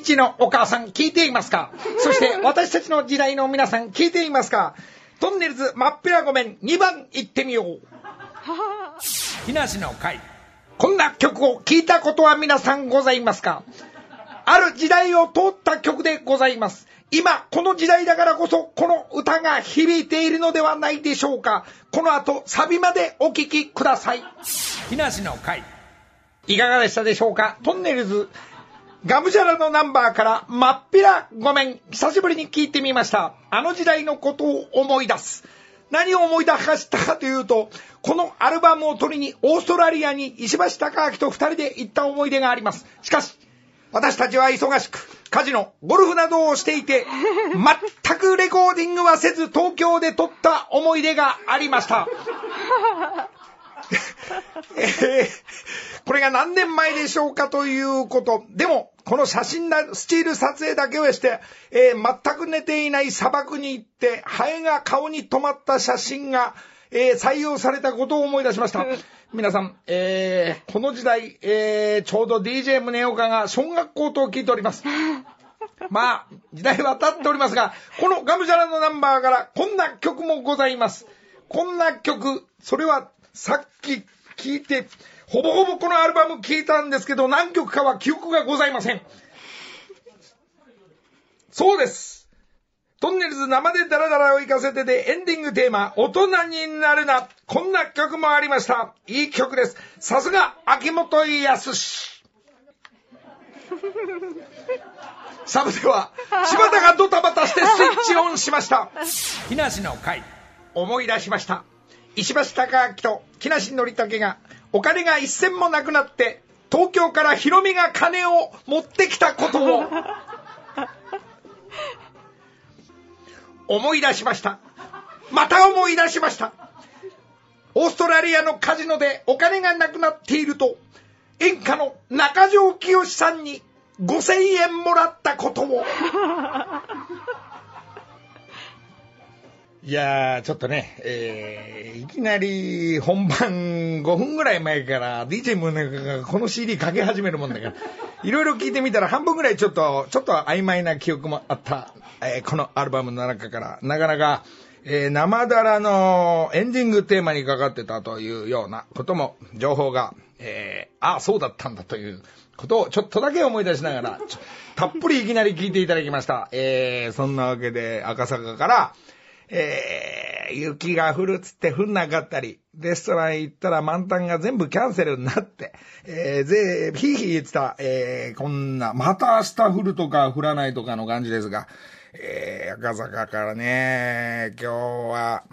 ッチのお母さん聞いていますか？そして 私たちの時代の皆さん聞いていますか？トンネルズまっぴらごめん2番行ってみよう。木梨の会。こんな曲を聴いたことは皆さんございますか？ある時代を通った曲でございます。今、この時代だからこそ、この歌が響いているのではないでしょうか？この後、サビまでお聴きください。木梨の会。いかがでしたでしょうか？トンネルズ、ガムジャラのナンバーから、まっぴらごめん、久しぶりに聞いてみました。あの時代のことを思い出す。何を思い出したかというと、このアルバムを取りにオーストラリアに石橋貴明と二人で行った思い出があります。しかし、私たちは忙しく、カジノ、ゴルフなどをしていて、全くレコーディングはせず東京で撮った思い出がありました。えー、これが何年前でしょうかということ。でも、この写真だ、スチール撮影だけをして、えー、全く寝ていない砂漠に行って、ハエが顔に止まった写真が、えー、採用されたことを思い出しました。皆さん、えー、この時代、えー、ちょうど DJ 宗岡が小学校と聞いております。まあ、時代は経っておりますが、このガムジャラのナンバーからこんな曲もございます。こんな曲、それはさっき聞いて、ほぼほぼこのアルバム聞いたんですけど、何曲かは記憶がございません。そうです。トンネルズ生でダラダラを行かせてでエンディングテーマ、大人になるな。こんな曲もありました。いい曲です。さすが、秋元康。サブでは、柴田がドタバタしてスイッチオンしました。木梨の会。思い出しました。石橋貴明と木梨憲武が、お金が一銭もなくなって、東京からヒロミが金を持ってきたことを。思い出しました。また思い出しました。オーストラリアのカジノでお金がなくなっていると、演歌の中条清さんに5000円もらったことも。いやー、ちょっとね、えー、いきなり本番5分ぐらい前から DJ ムネがこの CD かけ始めるもんだから、いろいろ聞いてみたら半分ぐらいちょっと、ちょっと曖昧な記憶もあった、えー、このアルバムの中から、なかなか、えー、生だらのエンディングテーマにかかってたというようなことも、情報が、えー、ああ、そうだったんだということをちょっとだけ思い出しながら、たっぷりいきなり聞いていただきました。えー、そんなわけで赤坂から、えー、雪が降るっつって降んなかったり、レストラン行ったら満タンが全部キャンセルになって、えー、ぜ、ひいひい言ってた、えー、こんな、また明日降るとか降らないとかの感じですが、えー、赤坂からね、今日は、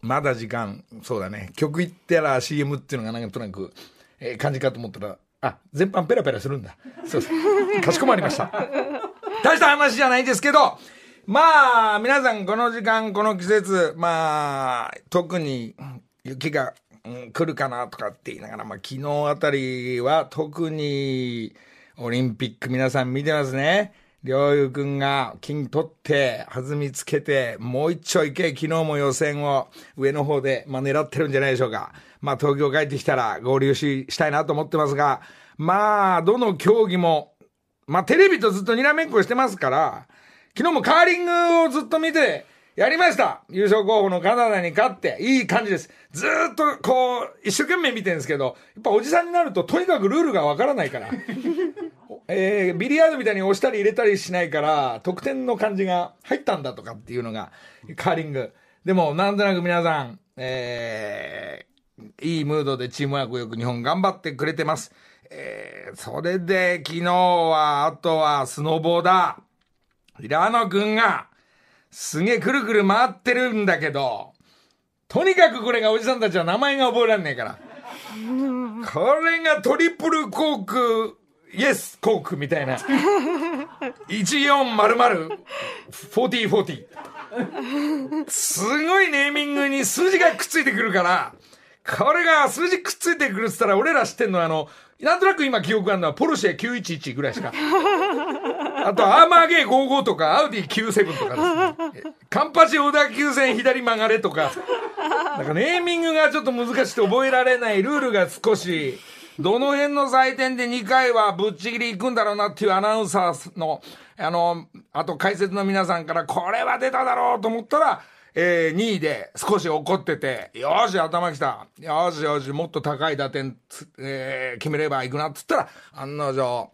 まだ時間、そうだね、曲行ったら CM っていうのがなんかとなく、えー、感じかと思ったら、あ、全般ペラペラするんだ。そうです。かしこまりました。大した話じゃないですけど、まあ、皆さんこの時間、この季節、まあ、特に雪が、うん、来るかなとかって言いながら、まあ昨日あたりは特にオリンピック皆さん見てますね。りょうゆくんが金取って、弾みつけて、もう一丁いけ、昨日も予選を上の方で、まあ狙ってるんじゃないでしょうか。まあ東京帰ってきたら合流し、したいなと思ってますが、まあ、どの競技も、まあテレビとずっとにらめっこしてますから、昨日もカーリングをずっと見て、やりました優勝候補のカナダに勝って、いい感じです。ずっとこう、一生懸命見てるんですけど、やっぱおじさんになるととにかくルールがわからないから。えー、ビリヤードみたいに押したり入れたりしないから、得点の感じが入ったんだとかっていうのが、カーリング。でも、なんとなく皆さん、えー、いいムードでチームワークよく日本頑張ってくれてます。えー、それで昨日は、あとはスノボーだ。平野くんが、すげえくるくる回ってるんだけど、とにかくこれがおじさんたちは名前が覚えられねえから。これがトリプルコーク、イエスコークみたいな。1400、4040。すごいネーミングに数字がくっついてくるから、これが数字くっついてくるっつったら俺ら知ってんのはあの、なんとなく今記憶があるのはポルシェ911ぐらいしか。あと、アーマーゲー55とか、アウディ97とかです、ね。カンパチ小田急線左曲がれとか、なんかネーミングがちょっと難しくて覚えられないルールが少し、どの辺の採点で2回はぶっちぎり行くんだろうなっていうアナウンサーの、あの、あと解説の皆さんから、これは出ただろうと思ったら、えー、2位で少し怒ってて、よし、頭きた。よしよし、もっと高い打点、えー、決めれば行くなっつったら、案の定、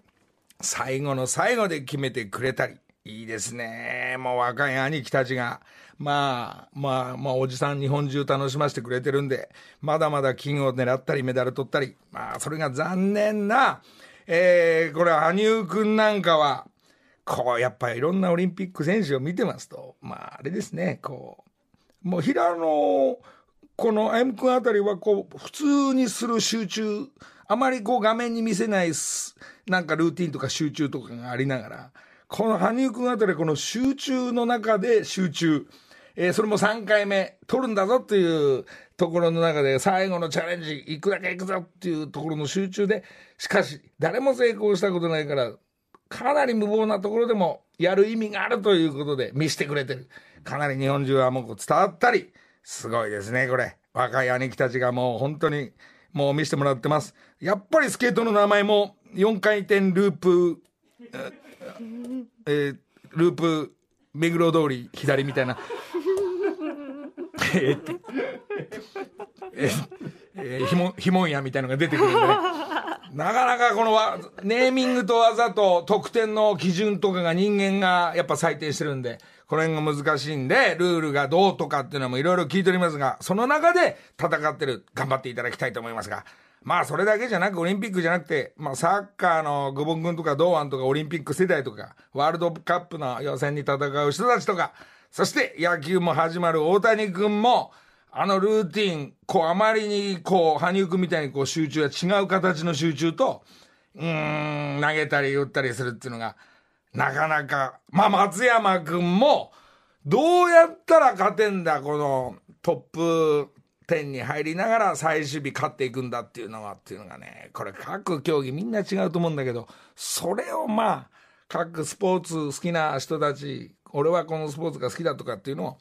最後の最後で決めてくれたり。いいですね。もう若い兄貴たちが、まあ、まあ、まあ、おじさん日本中楽しませてくれてるんで、まだまだ金を狙ったりメダル取ったり、まあ、それが残念な、えー、これ、羽生くんなんかは、こう、やっぱりいろんなオリンピック選手を見てますと、まあ、あれですね、こう、もう平野、この歩夢君あたりは、こう、普通にする集中、あまりこう画面に見せないなんかルーティンとか集中とかがありながら、この羽生くんあたりこの集中の中で集中。えー、それも3回目取るんだぞっていうところの中で最後のチャレンジ行くだけ行くぞっていうところの集中で、しかし誰も成功したことないから、かなり無謀なところでもやる意味があるということで見せてくれてる。かなり日本中はもう伝わったり、すごいですね、これ。若い兄貴たちがもう本当にもう見せてもらってます。やっぱりスケートの名前も4回転ループ、えー、ループ、目黒通り左みたいな。えー、えー、ひも、ひもんやみたいなのが出てくるんでね。なかなかこのネーミングと技と得点の基準とかが人間がやっぱ採点してるんで、この辺が難しいんで、ルールがどうとかっていうのもいろいろ聞いておりますが、その中で戦ってる、頑張っていただきたいと思いますが、まあそれだけじゃなく、オリンピックじゃなくて、まあサッカーの久保君とか堂安とかオリンピック世代とか、ワールドカップの予選に戦う人たちとか、そして野球も始まる大谷君も、あのルーティン、こうあまりにこう、羽生君みたいにこう集中や違う形の集中と、うーん、投げたり打ったりするっていうのが、なかなか、まあ松山君も、どうやったら勝てんだ、このトップ10に入りながら最終日勝っていくんだっていうのはっていうのがね、これ各競技みんな違うと思うんだけど、それをまあ、各スポーツ好きな人たち、俺はこのスポーツが好きだとかっていうのを、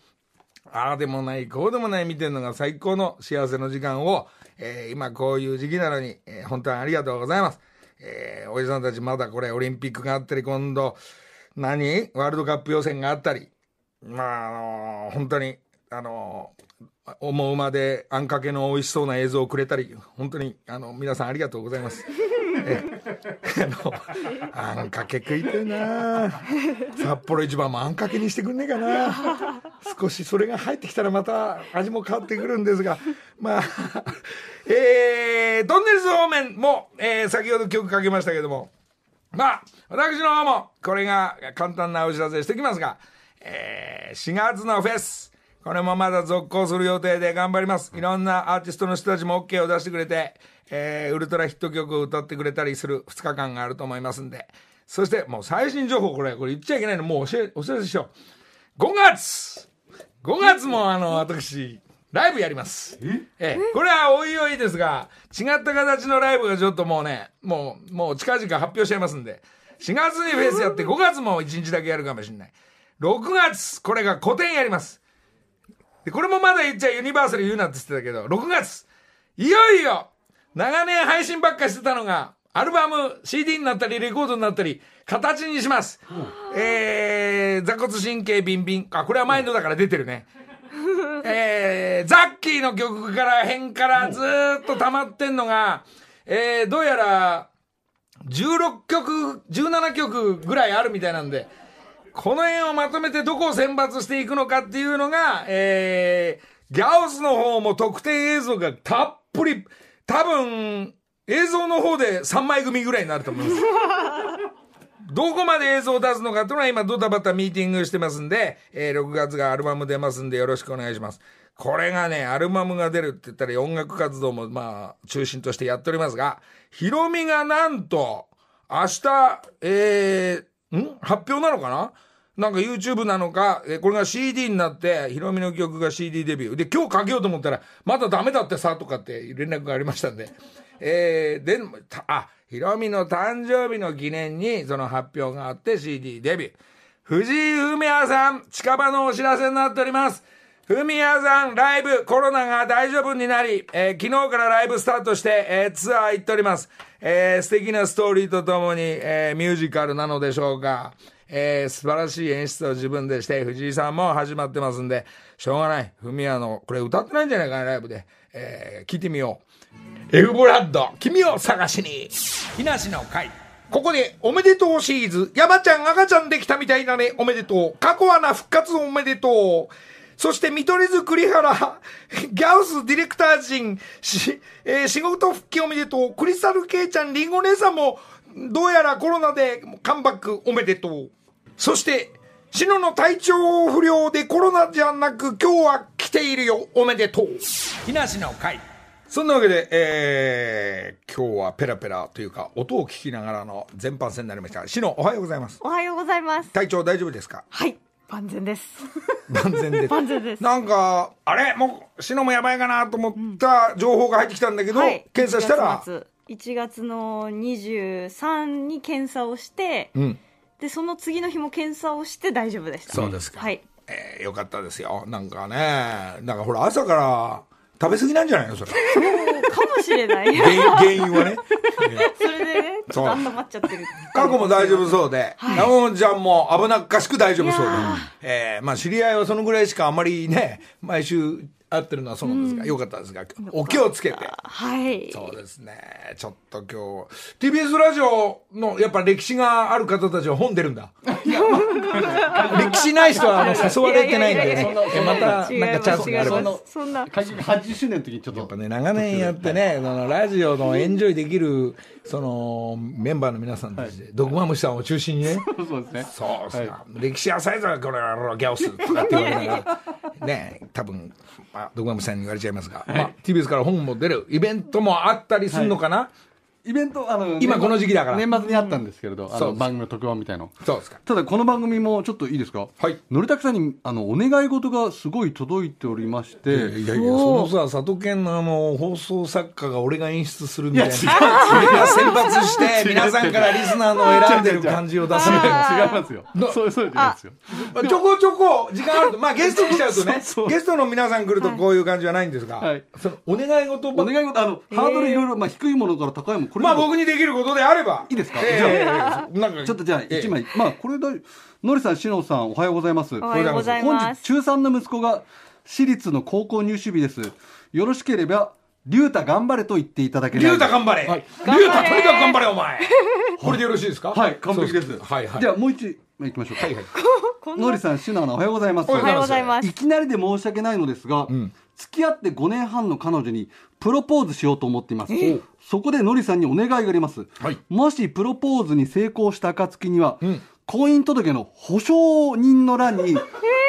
ああでもない、こうでもない見てるのが最高の幸せの時間を、えー、今こういう時期なのに、えー、本当にありがとうございます。えー、おじさんたちまだこれオリンピックがあったり、今度、何？ワールドカップ予選があったり、まあ、あのー、本当に、あのー、思うまであんかけの美味しそうな映像をくれたり、本当に、あの、皆さんありがとうございます。え あの、あんかけ食いてな。札幌一番もあんかけにしてくんねえかな。少しそれが入ってきたらまた味も変わってくるんですが、まあ、えー、トンネルズ方面も、えー、先ほど曲かけましたけども、まあ、私の方も、これが簡単なお知らせしてきますが、えー、4月のフェス、これもまだ続行する予定で頑張ります。いろんなアーティストの人たちも OK を出してくれて、えー、ウルトラヒット曲を歌ってくれたりする2日間があると思いますんで。そして、もう最新情報、これ、これ言っちゃいけないの、もう教え、お知らせしよう。5月 !5 月もあの、私、ライブやります。え？え、これはおいおいですが、違った形のライブがちょっともうね、もう、もう近々発表しちゃいますんで、4月にフェスやって5月も1日だけやるかもしれない。6月、これが古典やります。で、これもまだ言っちゃユニバーサル言うなって言ってたけど、6月、いよいよ、長年配信ばっかしてたのが、アルバム、CD になったり、レコードになったり、形にします。うん、えー、座骨神経ビンビン。あ、これはマインドだから出てるね。えー、ザッキーの曲から辺からずっと溜まってんのが、えー、どうやら、16曲、17曲ぐらいあるみたいなんで、この辺をまとめてどこを選抜していくのかっていうのが、えー、ギャオスの方も特典映像がたっぷり、多分、映像の方で3枚組ぐらいになると思います。どこまで映像を出すのかというのは今ドタバタミーティングしてますんで、えー、6月がアルバム出ますんでよろしくお願いします。これがね、アルバムが出るって言ったら音楽活動もまあ中心としてやっておりますが、ヒロミがなんと明日、えー、ん？発表なのかな？なんか YouTube なのか、えこれが CD になって、ヒロミの曲が CD デビュー。で、今日かけようと思ったら、まだダメだってさ、とかって連絡がありましたんで。えー、で、あ、ヒロミの誕生日の記念にその発表があって CD デビュー。藤井梅也さん、近場のお知らせになっております。ふみやさん、ライブ、コロナが大丈夫になり、えー昨日からライブスタートして、えーツアー行っております。えー素敵なストーリーとともに、えーミュージカルなのでしょうか。えー素晴らしい演出を自分でして、藤井さんも始まってますんで、しょうがない。ふみやの、これ歌ってないんじゃないかな、ライブで。えー聞いてみよう。エフブラッド、君を探しに。木梨の会ここで、おめでとうシリーズ。山ちゃん赤ちゃんできたみたいだね。おめでとう。過去アナ復活おめでとう。そして、見取り図栗原、ギャウスディレクター陣、し、えー仕事復帰おめでとう。クリスタルケイちゃん、リンゴ姉さんも、どうやらコロナでカムバックおめでとう。そして、シノの体調不良でコロナじゃなく今日は来ているよ。おめでとう。木梨の会そんなわけで、えー、今日はペラペラというか、音を聞きながらの全般戦になりました。シノ、おはようございます。おはようございます。体調大丈夫ですか？はい、万全です。万全です。万全ですなんか、あれ？もう、シノもやばいかなと思った情報が入ってきたんだけど、はい、検査したら？1、月末1月の23に検査をして、うん、でその次の日も検査をして大丈夫でした。そうですかはい。えー、よかったですよ。なんかね、なんかほら、朝から食べ過ぎなんじゃないのそれ。そうかもしれない。原因原因はね。それでね、ちょっと温まっちゃってる。過去も大丈夫そうで、はい山本ちゃんも危なっかしく大丈夫そうでえーまあ知り合いはそのぐらいしかあんまりね、毎週会ってるのはそうなんですが、よかったですが、お気をつけて。はい。そうですね。ちょっと今日、TBS ラジオのやっぱ歴史がある方たちは本出るんだ。歴史ない人はあの誘われてないんでまたなんかチャンスがあればそんな。開局80周年の時にちょっと。やっぱね、長年やってね、そのラジオのエンジョイできる、その、メンバーの皆さんたちで、ドクマムシさんを中心にね、そうですね。そうですか、は歴史浅いぞ、これ、ギャオスとかって言われながら、ね、多分まあ、ドクマムシさんに言われちゃいますが、まあ、TBS から本も出る、イベントもあったりするのかな、イベントあの今この時期だから。年末にあったんですけれど、あの番組の特番みたいの。そうですか。ただこの番組もちょっといいですか？はい。のりたくさんにあのお願い事がすごい届いておりまして。いやいや、そのさ、佐渡県のあの、放送作家が俺が演出するみたいな。選抜して、皆さんからリスナーの選んでる感じを出す。みたいな。違いますよそうそうじゃないですよ。ちょこちょこ時間あると、まあゲスト来ちゃうとねゲストの皆さん来るとこういう感じはないんですが、はい。そのお願い事お願い事あのハードルいろいろまあ低いものから高いものこれまあ僕にできることであれば。いいですか？ええ。なんかちょっとじゃあええ。一枚、まあこれだのりさんしのさんおはようございます。おはようござい本ます。日中3の息子が私立の高校入試日です。よろしければ龍太頑張れと言っていただけリュウタはい頑張れ。はい。リュウタとにかく頑張れお前。これでよろしいですか？はい完璧です。はいはい。じゃあもう一枚いきましょうか。はいはい。のりさんしのアナおはようございます。おおはようございます。い。きなりで申し訳ないのですが、ん。付き合って5年半の彼女にプロポーズしようと思っています。そこでのりさんにお願いがあります、はい。もしプロポーズに成功した暁には、ん。婚姻届の保証人の欄に、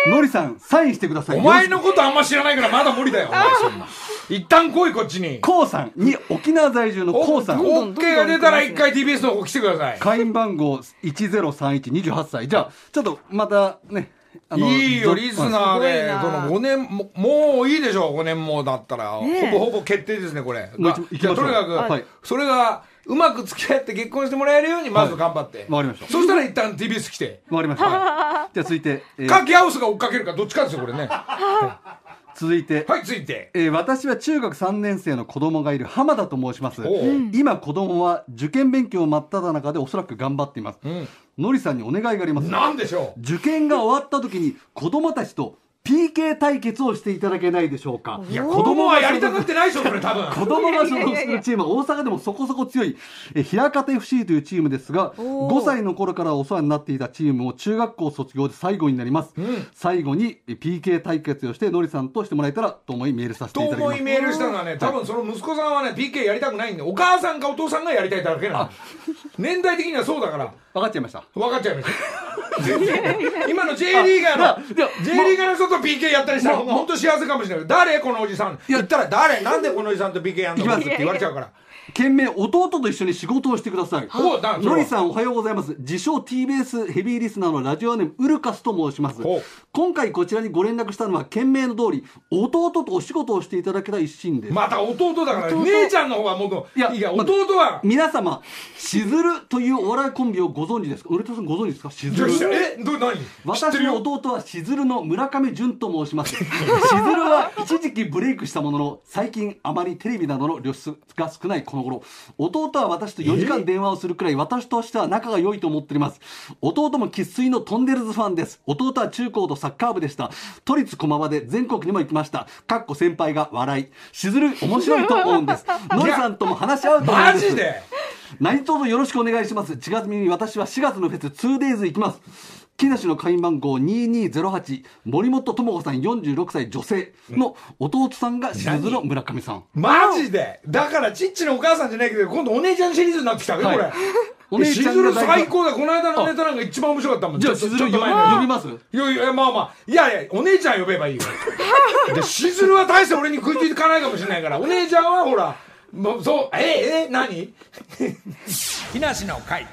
のりさんサインしてください。お前のことあんま知らないからまだ無理だよ、お前そんな。一旦来い、こっちに。こうさんに沖縄在住のこうさん。お OK が出たら一回 TBS の方来てください。会員番号103128歳。じゃあちょっとまたねいいよ、ぞリスナーで、その5年も、もういいでしょ、5年もだったら。ねえほぼほぼ決定ですね、これ。とにかく、はいそれが、うまく付き合って結婚してもらえるように、まず頑張って。わかりましたそしたら一旦 TBS 来て。わかりました、じゃあ続いて、えーか、ギャオスが追っかけるか、どっちかですよ、これね。続いて、はい、ついて。えー私は中学3年生の子供がいる浜田と申します。今子供は受験勉強真っ只中でおそらく頑張っています、ん。のりさんにお願いがあります。なんでしょう。受験が終わった時に子供たちと PK 対決をしていただけないでしょうか。いや、子供はやりたがってないでしょ、これ多分。子供が所属するチームは大阪でもそこそこ強いえ平方 FC というチームですがおー。5歳の頃からお世話になっていたチームも中学校卒業で最後になります、ん。最後にえ PK 対決をしてのりさんとしてもらえたらと思いメールさせてといただきます。思いメールしたのはね、多分その息子さんはね、PK やりたくないんで、お母さんかお父さんがやりたいだけなの。年代的にはそうだから、分かっちゃいました。分かっちゃいました。全然。今の J リーガーの、J リーガーの人と PK やったりしたら、本当幸せかもしれない、誰このおじさん。言ったら、誰なんでこのおじさんと PK やんのって言われちゃうから。懸命弟と一緒に仕事をしてください。ほうなんそれはのりさんおはようございます。自称 TBS ヘビーリスナーのラジオネームウルカスと申します。今回こちらにご連絡したのは懸命の通り弟とお仕事をしていただけた一心です。また弟だから姉ちゃんの方がもっといやいいやま弟は。皆様しずるというお笑いコンビをご存知ですか？ウルトラさんご存知ですか？しずる。えど何？私の弟はしずるの村上淳と申します。しずるは一時期ブレイクしたものの最近あまりテレビなどの露出が少ないこの頃弟は私と4時間電話をするくらい私としては仲が良いと思っております。弟も生粋のトンネルズファンです。弟は中高とサッカー部でした。都立駒場で全国にも行きました。かっこ先輩が笑い。しずる面白いと思うんです。のりさんとも話し合うと思うんです。マジで？何卒よろしくお願いします。ちなみに私は4月のフェス 2days 行きます。木梨の会員番号2208森本智子さん46歳女性の弟さんがしずるの村上さん。マジで？だからちっちのお母さんじゃないけど今度お姉ちゃんシリーズになってきたねこれ。お姉ちゃんしずるが大最高だ。この間のネタなんか一番面白かったもん。じゃあしずる呼びますいやいやまあまあいやいやお姉ちゃん呼べばいいよ。でしずるは大して俺に食いついてかないかもしれないから。お姉ちゃんはほらもうそうええ何？木梨の会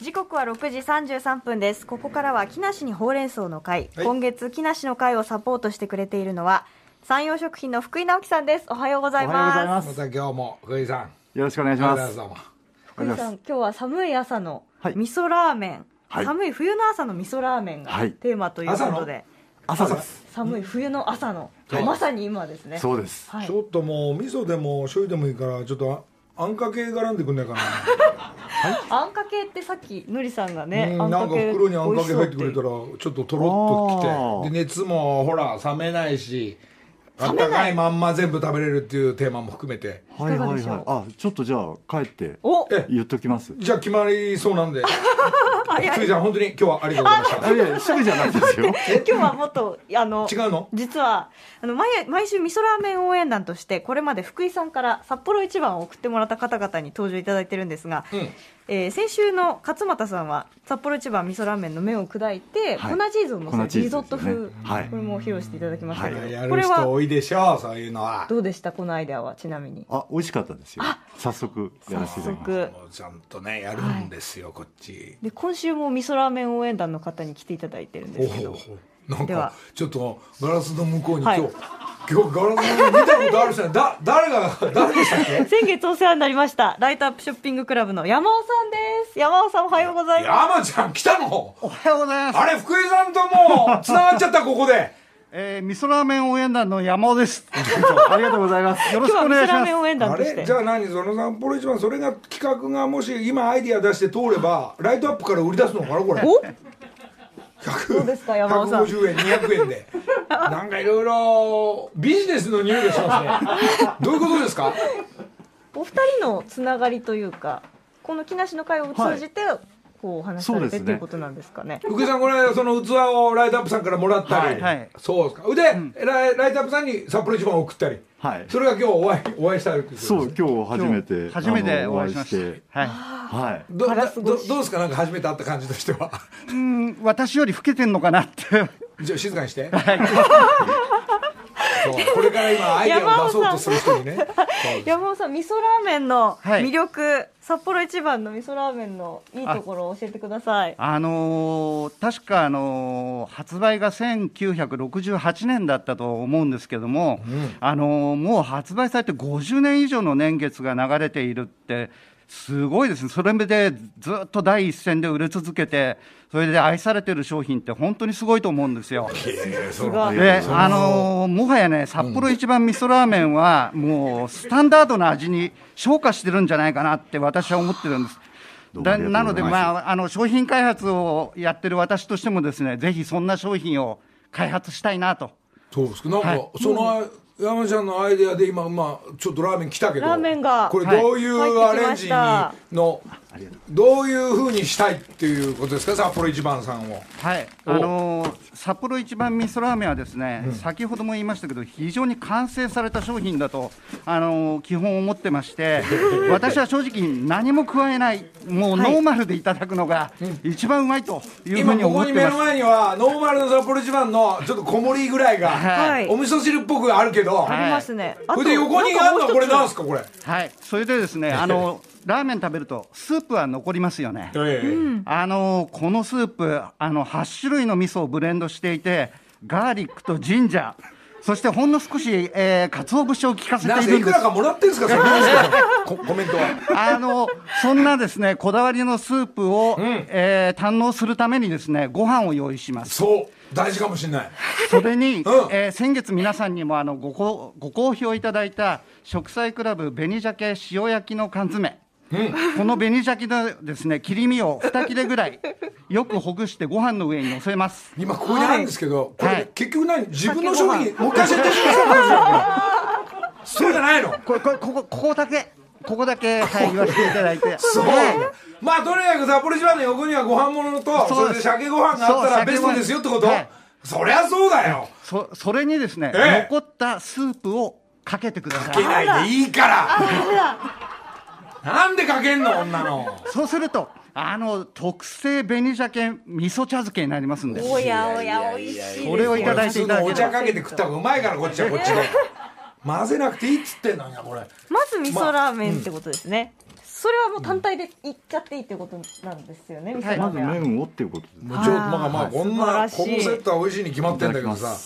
時刻は6時33分です。ここからは木梨にほうれん草の会、はい。今月木梨の会をサポートしてくれているのは山陽食品の福井直樹さんです。おはようございおはようございまます。すまた今日も福井さん。よろしくお願いします。ありがとうございます。福井さん今日は寒い朝のはい。味噌ラーメン、はい。寒い冬の朝の味噌ラーメンがはい。テーマということで、朝です。寒い冬の朝の、はい。まさに今ですね。そうです。はい。ちょっともう味噌でも醤油でもいいからちょっとああんかけ絡んでくんないかなあんかけってさっきのりさんがね、うんなんか袋にあんかけ入ってくれたららちょっととろっときて。で熱もほら冷めないしあったかいまんま全部食べれるっていうテーマも含めて。はいはいはい。あ、ちょっとじゃあ帰ってお！え言っときます。じゃあ決まりそうなんで早い。福井さん本当に今日はありがとうございました。すぐじゃないですよ。今日はもっとあの違うの？実はあの毎毎週味噌ラーメン応援団としてこれまで福井さんから札幌一番を送ってもらった方々に登場いただいてるんですが、うんえー先週の勝俣さんは札幌一番味噌ラーメンの麺を砕いて、はい。粉チーズを乗せ粉チーズるリゾット風、ねはい。これも披露していただきました。けど、はい。やる人これは多いでしょうそういうのは。どうでしたこのアイデアはちなみに？あ、美味しかったですよ。早速やらせていただきます。ちゃんとねやるんですよ、こっち。で今週も味噌ラーメン応援団の方に来ていただいてるんですけど。おおなんでは。かちょっとガラスの向こうに今はい。日、今日ガラス見たことある人はだ誰が誰でしたっけ？先月お世話になりました。ライトアップショッピングクラブの山尾さんです。山尾さんおはようございます。山ちゃん来たの？おはようございます。あれ福井さんともつながっちゃったここで。えー、味噌ラーメン応援団の山尾です。ありがとうございます。よろしくお今日は味噌願いします。ラーメン応援団あとして。れ？じゃあ何？その札幌一番それが企画がもし今アイディア出して通ればライトアップから売り出すのかなこれ？150円200円で。なんかいろいろビジネスの匂いがしますね。どういうことですか？お二人のつながりというかこの木梨の会を通じて、こうお話しされてねっていうことなんですかね？福井さんこれその器をライトアップさんからもらったり、はいはい。そうですか。で、ライライトアップさんに札幌一番を送ったり。はい。それが今日お会いお会いしたいっていうことですそう、今日初めて。初めてお会いしました。はい。はい。どどどうですか？なんか初めて会った感じとしては。うん、私より老けてんのかなって。じゃあ静かにして、そうこれから今アイデアを出そうとする人にね。山尾さん味噌ラーメンのはい。魅力、札幌一番の味噌ラーメンのいいところを教えてください。あのー確か、あのー発売が1968年だったと思うんですけども、あのーもう発売されて50年以上の年月が流れているって、すごいですね、それでずっと第一線で売れ続けて、それで愛されてる商品って、本当にすごいと思うんですよ。すごいで、あのーもはやね、札幌一番味噌ラーメンは、もうスタンダードな味に昇華してるんじゃないかなって、私は思ってるんです。だなので、まあ、あの商品開発をやってる私としてもですね、ぜひそんな商品を開発したいなと。そうですかなんか、はいその山ちゃんのアイデアで今まあちょっとラーメン来たけどラーメンがこれどういうアレンジにの、どういうふうにしたいっていうことですか？札幌一番さんを。はい、お。あのー札幌一番味噌ラーメンはですね、先ほども言いましたけど、非常に完成された商品だと、あのー基本思ってまして、私は正直、何も加えない、もうノーマルでいただくのが一番うまいというふうに今ここに目の思ってます。前にはノーマルの札幌一番のちょっと小盛りぐらいが、はい。お味噌汁っぽくあるけどど、ありますね。あことれで横にあるのはこれなんすか？これ。はい、それでですね、あのラーメン食べるとスープは残りますよね。ええ。あのこのスープあの8種類の味噌をブレンドしていてガーリックとジンジャー。そしてほんの少し、えー、鰹節を効かせているんです。せいくらかもらってんすかそれ。なんすかココメントは。あのそんなですねこだわりのスープを、えー堪能するためにですねご飯を用意します。そう。大事かもしれない。それに、うん。えー先月皆さんにもあのごこご好評いただいた食材クラブ紅鮭塩焼きの缶詰、この紅鮭のですね切り身を2切れぐらい よくほぐしてご飯の上に乗せます。今ここにあるんですけど、これ、はい。結局何？自分の商品もう一回設定してくださいそうじゃないの。これこれここここだけここだけ、はい、言わせていただいて。そう。はいまあとにかく札幌一番の横にはご飯物とそれで鮭ご飯があったらベストですよってこと、はいそりゃそうだよ。そそれにですね、ええ。残ったスープをかけてくださかけいないでいいからなんでかけんの女の。そうするとあの特製紅鮭味噌茶漬けになりますんで。おやおや美味しいこれをいただいていただけお茶かけて食った方がうまいからこっちはこっちで混ぜなくていいっつってんのになこれ。まず味噌ラーメンってことですね。それはもう単体でいっちゃっていいってことなんですよね、味噌ラまずーメンは。麺をっていうことですもうちょっとまあまあこんなこのセットは美味しいに決まってんだけどさ。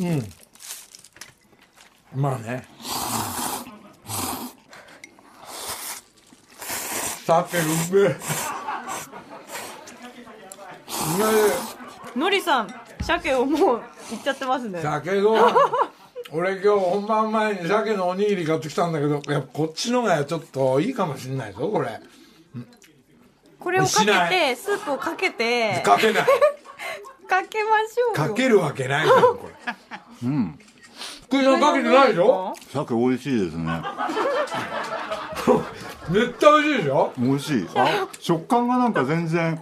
うん。まあね鮭うめえのりさん、鮭をもういっちゃってますね。鮭ご飯俺今日本番前に鮭のおにぎり買ってきたんだけどやっぱこっちのがちょっといいかもしれないぞこれ。これをかけて、スープをかけて、かけない。かけましょうよ。かけるわけないじゃん。これ。うん。福井さんかけてないでしょ？鮭美味しいですね 絶対美味しいでしょ？美味しい。あ食感がなんか全然。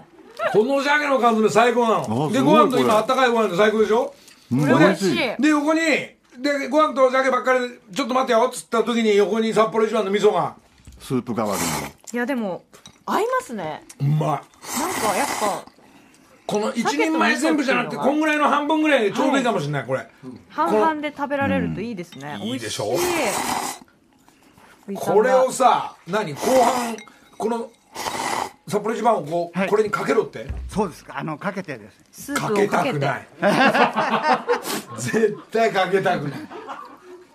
この鮭の缶詰最高なの。ですご飯と今あったかいご飯で最高でしょ？美味しい。で横にでご飯と鮭ばっかりでちょっと待ってよっつった時に横に札幌一番の味噌が。スープ代わりに。いやでも、合いますね。うまい。なんかやっぱ、この一人前全部じゃなくてこんぐらいの半分ぐらいでちょうどいいかもしれないこれ。半々で食べられるといいですね。いいでしょ？美味しいこれをさ何？後半この札幌一番をこう、はい。これにかけろって？そうです。あのかけてですスーかけプをかけて。たくない。絶対かけたくない。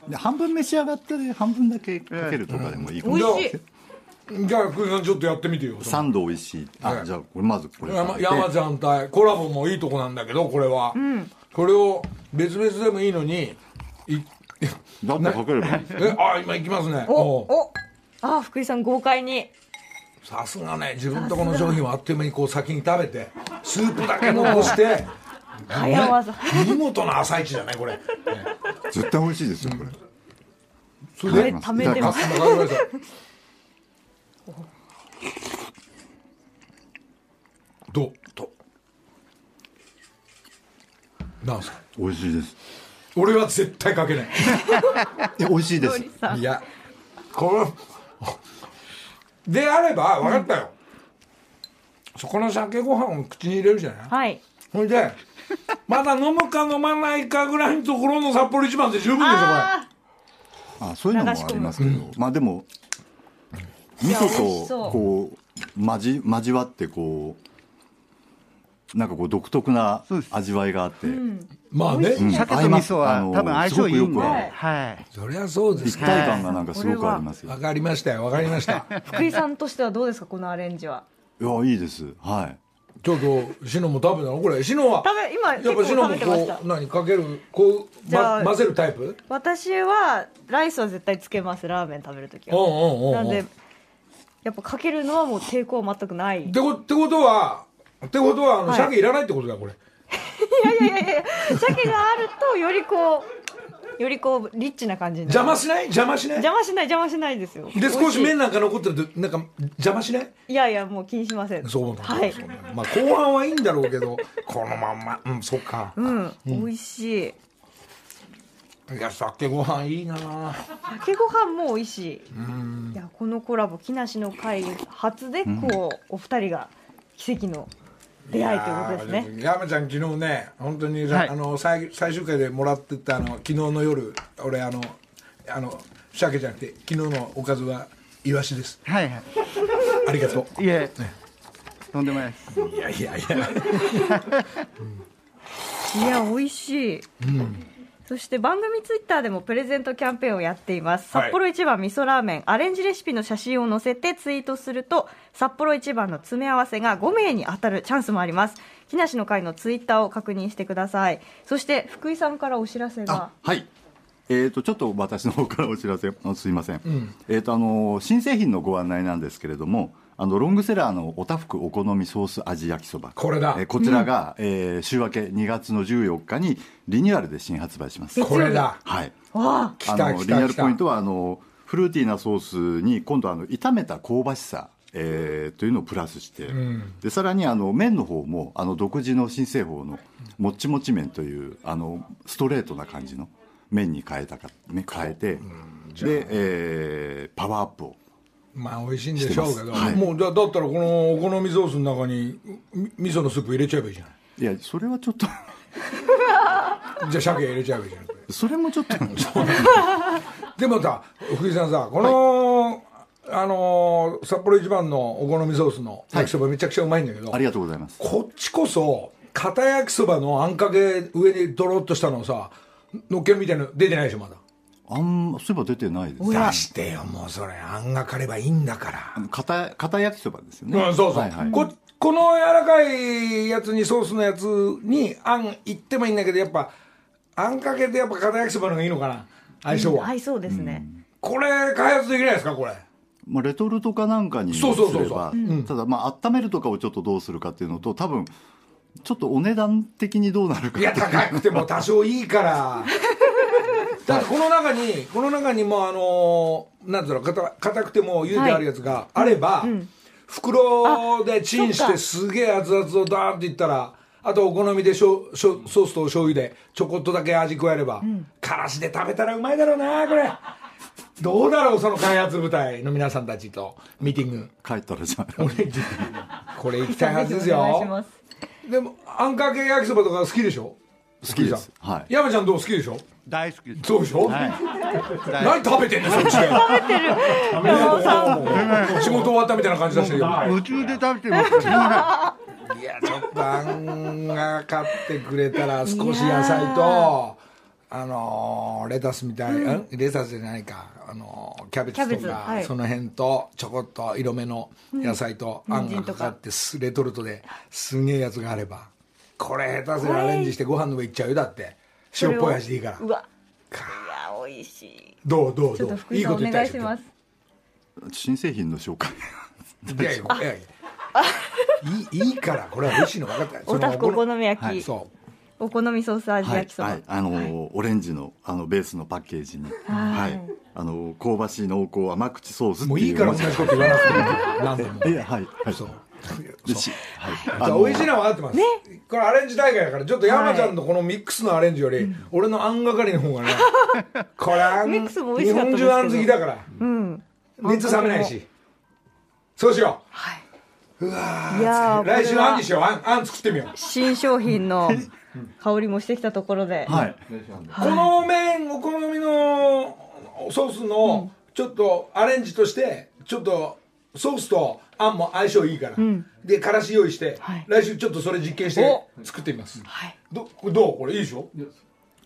で半分召し上がってで半分だけかけるとかでもいいかも。美味しい。じゃあ福井さんちょっとやってみてよ。サンド美味しい。あ、はいじゃあこれまずこれ山山ちゃん対コラボもいいとこなんだけどこれは、これを別々でもいいのにいだってかければいい。ですえあ今行きますね。お、おう。お、あ、福井さん豪快に。さすがね自分とこの商品はあっという間にこう先に食べてスープだけ残して。早技。見事な朝市じゃないこれ、ね 絶対美味しいですよこれ。それでためてます。わかりましたどう？と。なんすか？美味しいです俺は絶対かけない。え美味しいです。いやこのであれば分かったよ、そこの鮭ご飯を口に入れるじゃない？はい。ほいでまだ飲むか飲まないかぐらいのところの札幌一番で十分でしょこれ。ああそういうのもありますけど。まあでも味噌とこう交交わってこうなんかこう独特な味わいがあって、まあね、うん。鮭と味噌は多分相性いいんで、すごくよくはいはい、そりゃそうです。一か体感がなんかすごくありますよ、分かりましたよ。分かりました。福井さんとしてはどうですかこのアレンジは？いやいいです。はい。ちょっとシノも食べたの？これシノは？食べ、今やっ結構ぱシノも食べてました。こう。何かけるこう、ま、混ぜるタイプ？私はライスは絶対つけます。ラーメン食べるときは。うんうんうんうん。なんでやっぱかけるのはもう抵抗全くない。ってこってことはってことはあの、はい。鮭いらないってことだこれ。いやいやいやいや鮭があるとよりこうよりこうリッチな感じになる。邪魔しない？邪魔しない？邪魔しない邪魔しないですよ。で少し麺ななんか残ってるとなんか邪魔しない？いやいやもう気にしません。そうなんだ、はい。そうなんだまあ後半はいいんだろうけどこのまんま。うんそっか、うん、美味しい。いや鮭ご飯いいな。鮭ご飯も美味しい。いやこのコラボ木梨の会初でこう、お二人が奇跡の出会いということですね。いやー山ちゃん昨日ね本当に、はい。あの最最終回でもらってたあの昨日の夜俺あのあの鮭じゃなくて昨日のおかずはイワシです。はいはい。ありがといえ。とんでもないです。ういやいやいや。いや美味しい、そして番組ツイッターでもプレゼントキャンペーンをやっています、はい。札幌一番味噌ラーメンアレンジレシピの写真を載せてツイートすると札幌一番の詰め合わせが5名に当たるチャンスもあります。木梨の会のツイッターを確認してください。そして福井さんからお知らせが。あはい。えー、とちょっと私の方からお知らせ。あすいません、えー、とあの新製品のご案内なんですけれどもあのロングセラーのおたふくお好みソース味焼きそば。これだ。えーこちらが、えー週明け2月の14日にリニューアルで新発売します。これだ。はい。わ来たあの来た来たリニューアルポイントはあのフルーティーなソースに今度あの炒めた香ばしさ、えーというのをプラスして、でさらにあの麺の方もあの独自の新製法のもっちもち麺というあのストレートな感じの麺に変えたか、ね、変えて、で、えーパワーアップをまあ美味しいんでしょうけど、はい。もうだだったらこのお好みソースの中にみ味噌のスープ入れちゃえばいいじゃいやそれはちょっと。ないじゃあ鮭入れちゃえばいいじゃないそれもちょっと。でもさ福井さんさこの、あのー札幌一番のお好みソースの焼きそばめちゃくちゃうまいんだけど、ありがとうございます。こっちこそ片焼きそばのあんかけ上にドロッとしたのをさのっけるみたいなの出てないでしょまだあんそういえば出てないです出してよもうそれ。あんがかればいいんだから。あの片片焼きそばですよね、うん、そうそう、はいはい。ここの柔らかいやつにソースのやつにあんいってもいいんだけどやっぱあんかけてやっぱ片焼きそばの方がいいのかな。相性は、合いそうですね、これ開発できないですかこれ。まあ、レトルトかなんかにすそうそうそうそう。れば。うん。ただまあ温めるとかをちょっとどうするかっていうのと多分ちょっとお値段的にどうなるかいや高くても多少いいから だからこの中にこの中にもあのなんつうの硬硬くても茹でてあるやつがあれば、袋でチンしてすげえ熱々をダーンっていったらあとお好みでしょしょソースとお醤油でちょこっとだけ味加えれば、からしで食べたらうまいだろうなこれ。どうだろうその開発部隊の皆さんたちとミーティング。帰ったらじゃあ。俺これ行きたいはずですよ。でもあんかけ焼きそばとか好きでしょ？好きです。はい。山ちゃんどう好きでしょ？大好きです。そうでしょ、はい。大何食べてんの？そっちで山尾さん仕事終わったみたいな感じ出してるよ。夢中で食べてますすいやちょっとあんが買ってくれたら少し野菜とあのーレタスみたい、ん、レタスじゃないか。あのーキャベツとか、ツ。はい。その辺とちょこっと色目の野菜とあん。がかかってすレトルトですげえやつがあればこれ下手すりゃアレンジしてご飯の上いっちゃうよ。だって塩っぽい味でいいから。うわ。いや美味しい。どうどうちょっとどう福井さんお願いします。新製品の紹介。いやいやいやいや。いいいいから。これは美味しいの分かった。よ おたふくお好み焼き、はいそう。お好みソース味はい焼きそば、はいあのオレンジのあのベースのパッケージに。はい。あの香ばしい濃厚甘口ソースっていう。もういいから同じこと言わなくても何でも。いやはいはい。そう。でしはい。じゃあ美味しいのは分かってます、これアレンジ大会だからちょっと山ちゃんのこのミックスのアレンジより、俺のあんがかりの方がね これあんミックスも美日味しかったですけど。本中あん好きだからうん。熱冷めないし。そうしよい。やーう来週あんにしよう。あんあん作ってみよう。新商品の香りもしてきたところで、はい。この麺お好みのソースのちょっとアレンジとしてちょっとソースとあんも相性いいから、でからし用意して、はい。来週ちょっとそれ実験して作ってみます、はい。どどう？これいいでしょ？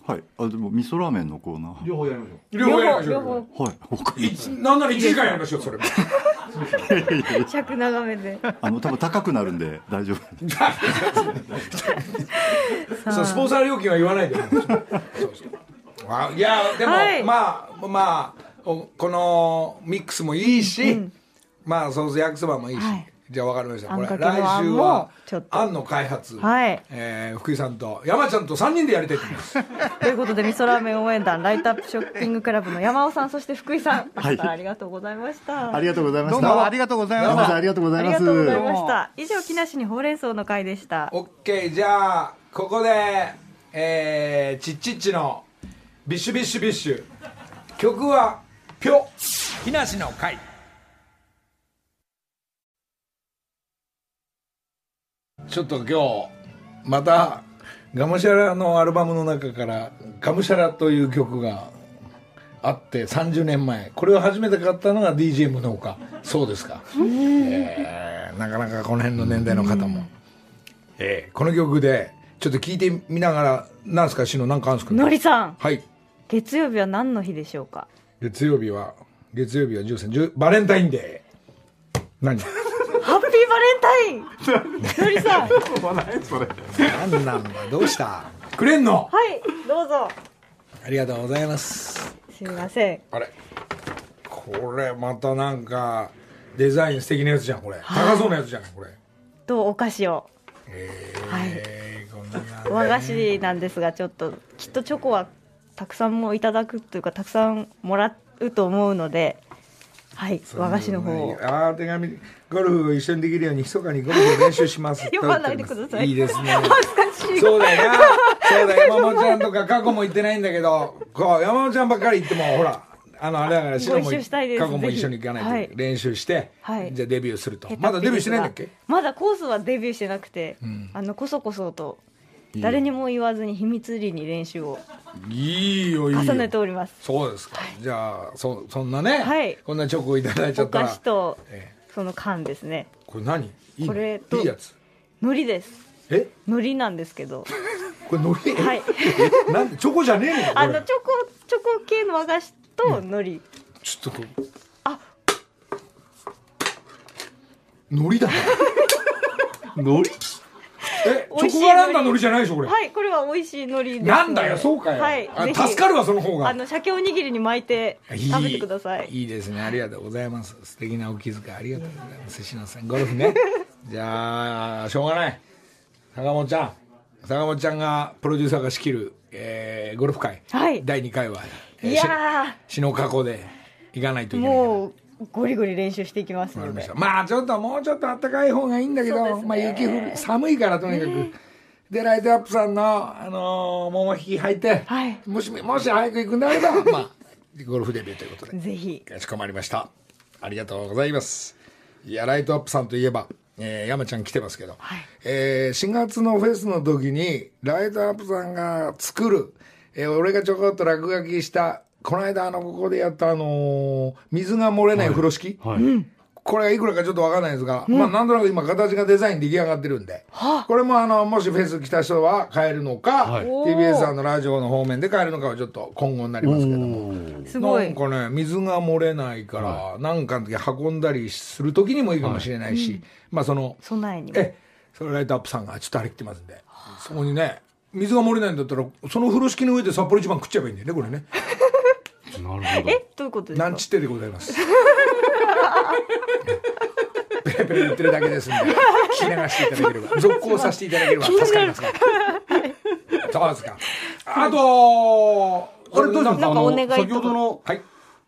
はい。あでも味噌ラーメンのコーナー。両方やりましょう。両方やりましょ両う方。はい。わかりましいなんなら1時間やりましょうそれ尺長めで。たあの多分高くなるんで大丈夫。そうスポンサー料金は言わないで。そうそう。あいやでも、はい。まあまあおこのミックスもいいし、まあソース焼きそばもいいし、はい。じゃあ分かりました。これ来週はちょっと。あんの開発、はい。えー福井さんと山ちゃんと3人でやりたいと思います。ということで味噌ラーメン応援団ライトアップショッピングクラブの山尾さんそして福井さん、はい。ありがとうございました。ありがとうございまどうしたもありがとうございました。ありがとうござあいますりがとうございました。以上木梨にほうれん草の会でした。オッケーじゃあここでえー、チッチッチのビッシュビッシュビッシュ。曲はぴょ。木梨の会ちょっと今日またがむしゃらのアルバムの中から「がむしゃら」という曲があって30年前これを初めて買ったのが DJ 宗岡そうですか、えーなかなかこの辺の年代の方も、えーこの曲でちょっと聞いてみながらなんですかしのなんかあるんですかのりさん。はい。月曜日は何の日でしょうか？月曜日は月曜日は13 10バレンタインデー。何？ハッピーバレンタインのりさん。何なんだ？どうした？くれんの？はいどうぞ。ありがとうございます。すみません。あれ？これまたなんかデザイン素敵なやつじゃんこれ。高そうなやつじゃないこれ。とお菓子を。えー、こんなね。和菓子なんですがちょっときっとチョコはたくさんもいただくというかたくさんもらうと思うのではい和菓子の方。をああ手紙ゴルフを一緒にできるように密かにゴルフを練習します読まないでください。いいですね。恥ずかしい。そうだよな。そうだ山本ちゃんとか過去も行ってないんだけどこう山本ちゃんばっかり行ってもほらあのあれだから白も過去も一緒に行かないと、練習して、はい。じゃあデビューすると。まだデビューしてないんだっけ？まだコースはデビューしてなくて、あのこそこそと誰にも言わずに秘密裏に練習をいいよいいよ。重ねております。そうですか、じゃあそそんなね、はい。こんなチョコをいただいちゃおったら。菓子とえその缶ですね。これ何？これといいやつ。海苔です。え？海苔なんですけど。これのり、はい。え？なんで？チョコじゃねえの？あのチョコチョコ系の和菓子と海苔、ちょっとこう。あ。のりだねのりえチョコガランダのりじゃないでしょこれ、はいこれは美味しい海苔です、ね、なんだよそうかよ、はい。あ助かるわその方が。あの鮭おにぎりに巻いて食べてください。いいですね。ありがとうございます。素敵なお気遣いありがとうございますしのさん。ゴルフね。じゃあしょうがない。坂本ちゃん。坂本ちゃんがプロデューサーが仕切る、えーゴルフ会、はい。第2回は、えーいやし篠加古で行かないとーいけないもうゴリゴリ練習していきますまあちょっともうちょっと暖かい方がいいんだけど、ね。まあ雪降る寒いからとにかく、でライトアップさんの、あのー股引き履いて、はい。もしもし早く行くんであれば まあゴルフデビューということでぜひ。かしこまりました。ありがとうございます。いやライトアップさんといえば、えー山ちゃん来てますけど、えー4月のフェスの時にライトアップさんが作る、えー俺がちょこっと落書きしたこの間あのここでやったあのー水が漏れない風呂敷、はい、これがいくらかちょっとわかんないですが、まあなんとなく今形がデザイン出来上がってるんで、これもあの、もしフェス来た人は買えるのか、はい。TBS さんのラジオの方面で買えるのかはちょっと今後になりますけども。すごないんかね、水が漏れないから、なんかの時運んだりする時にもいいかもしれないし、まあその、備えにも。え、それライトアップさんがちょっと張り切ってますんで、そこにね、水が漏れないんだったら、その風呂敷の上で札幌一番食っちゃえばいいんだよね、これね。なるほどえどういうことですか？なんちってでございます。ペラペラ言ってるだけですんで、聞き流していただければ、続行させていただければ助かりますから。そうですか。あと、あれどうしますなんかお願いとかあの先ほどのはい。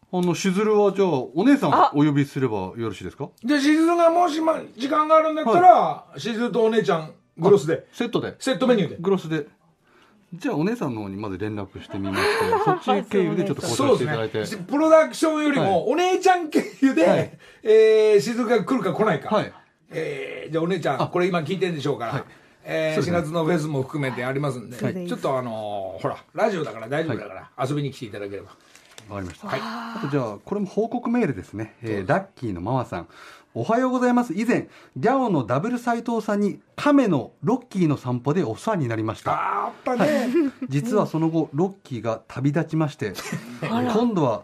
あのしずるはじゃあお姉さんあお呼びすればよろしいですかで、しずるがもし、ま、時間があるんだったら、しずるとお姉ちゃん、グロスで、セットでセットメニューで。グロスでじゃあお姉さんの方にまず連絡してみましてそっち経由でちょっと交渉していただいてね。プロダクションよりも、お姉ちゃん経由で、はいえー、しずるが来るか来ないか。はいえー、じゃあお姉ちゃん、これ今聞いてんでしょうから、えー4月のフェスも含めてありますんで、はいちょっとあのーほら、ラジオだから大丈夫だから、遊びに来ていただければ。わかりました。あとじゃあ、これも報告メールですね。えーラッキーのママさん。おはようございます。以前、ギャオのダブル斎藤さんに亀のロッキーの散歩でお世話になりました。あったね。実はその後、ロッキーが旅立ちまして、今度は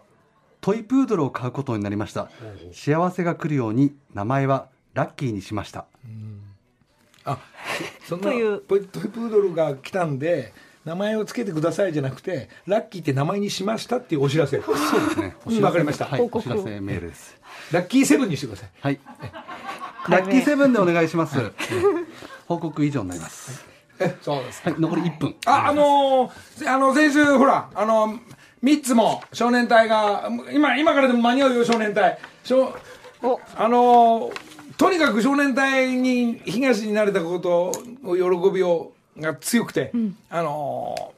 トイプードルを飼うことになりました。幸せが来るように名前はラッキーにしました。あ、そんなというトイトイプードルが来たんで、名前をつけてくださいじゃなくて、ラッキーって名前にしましたっていうお知らせ。そうですね。うんわかりましたはい、お知らせメールです。ラッキーセブンにしてください。はい。ラッキーセブンでお願いします。報告以上になります。え、そうですか。はい、残り1分。あ、あのーあの、先週、ほら、あの、三つも少年隊が、今、今からでも間に合うよ、少年隊。少あのーとにかく少年隊に東になれたことを喜びをが強くて、あの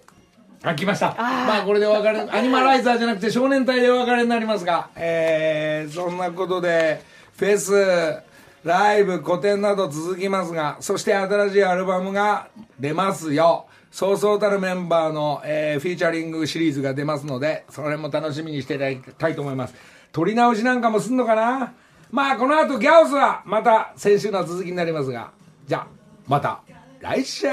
ーあ、来ました。まあ、これでお別れ、アニマライザーじゃなくて少年隊でお別れになりますが、えー、そんなことで、フェス、ライブ、個展など続きますが、そして新しいアルバムが出ますよ。そうそうたるメンバーの、えーフィーチャリングシリーズが出ますので、それも楽しみにしていただきたいと思います。撮り直しなんかもすんのかな？まあ、この後ギャオスはまた先週の続きになりますが、じゃあ、また来週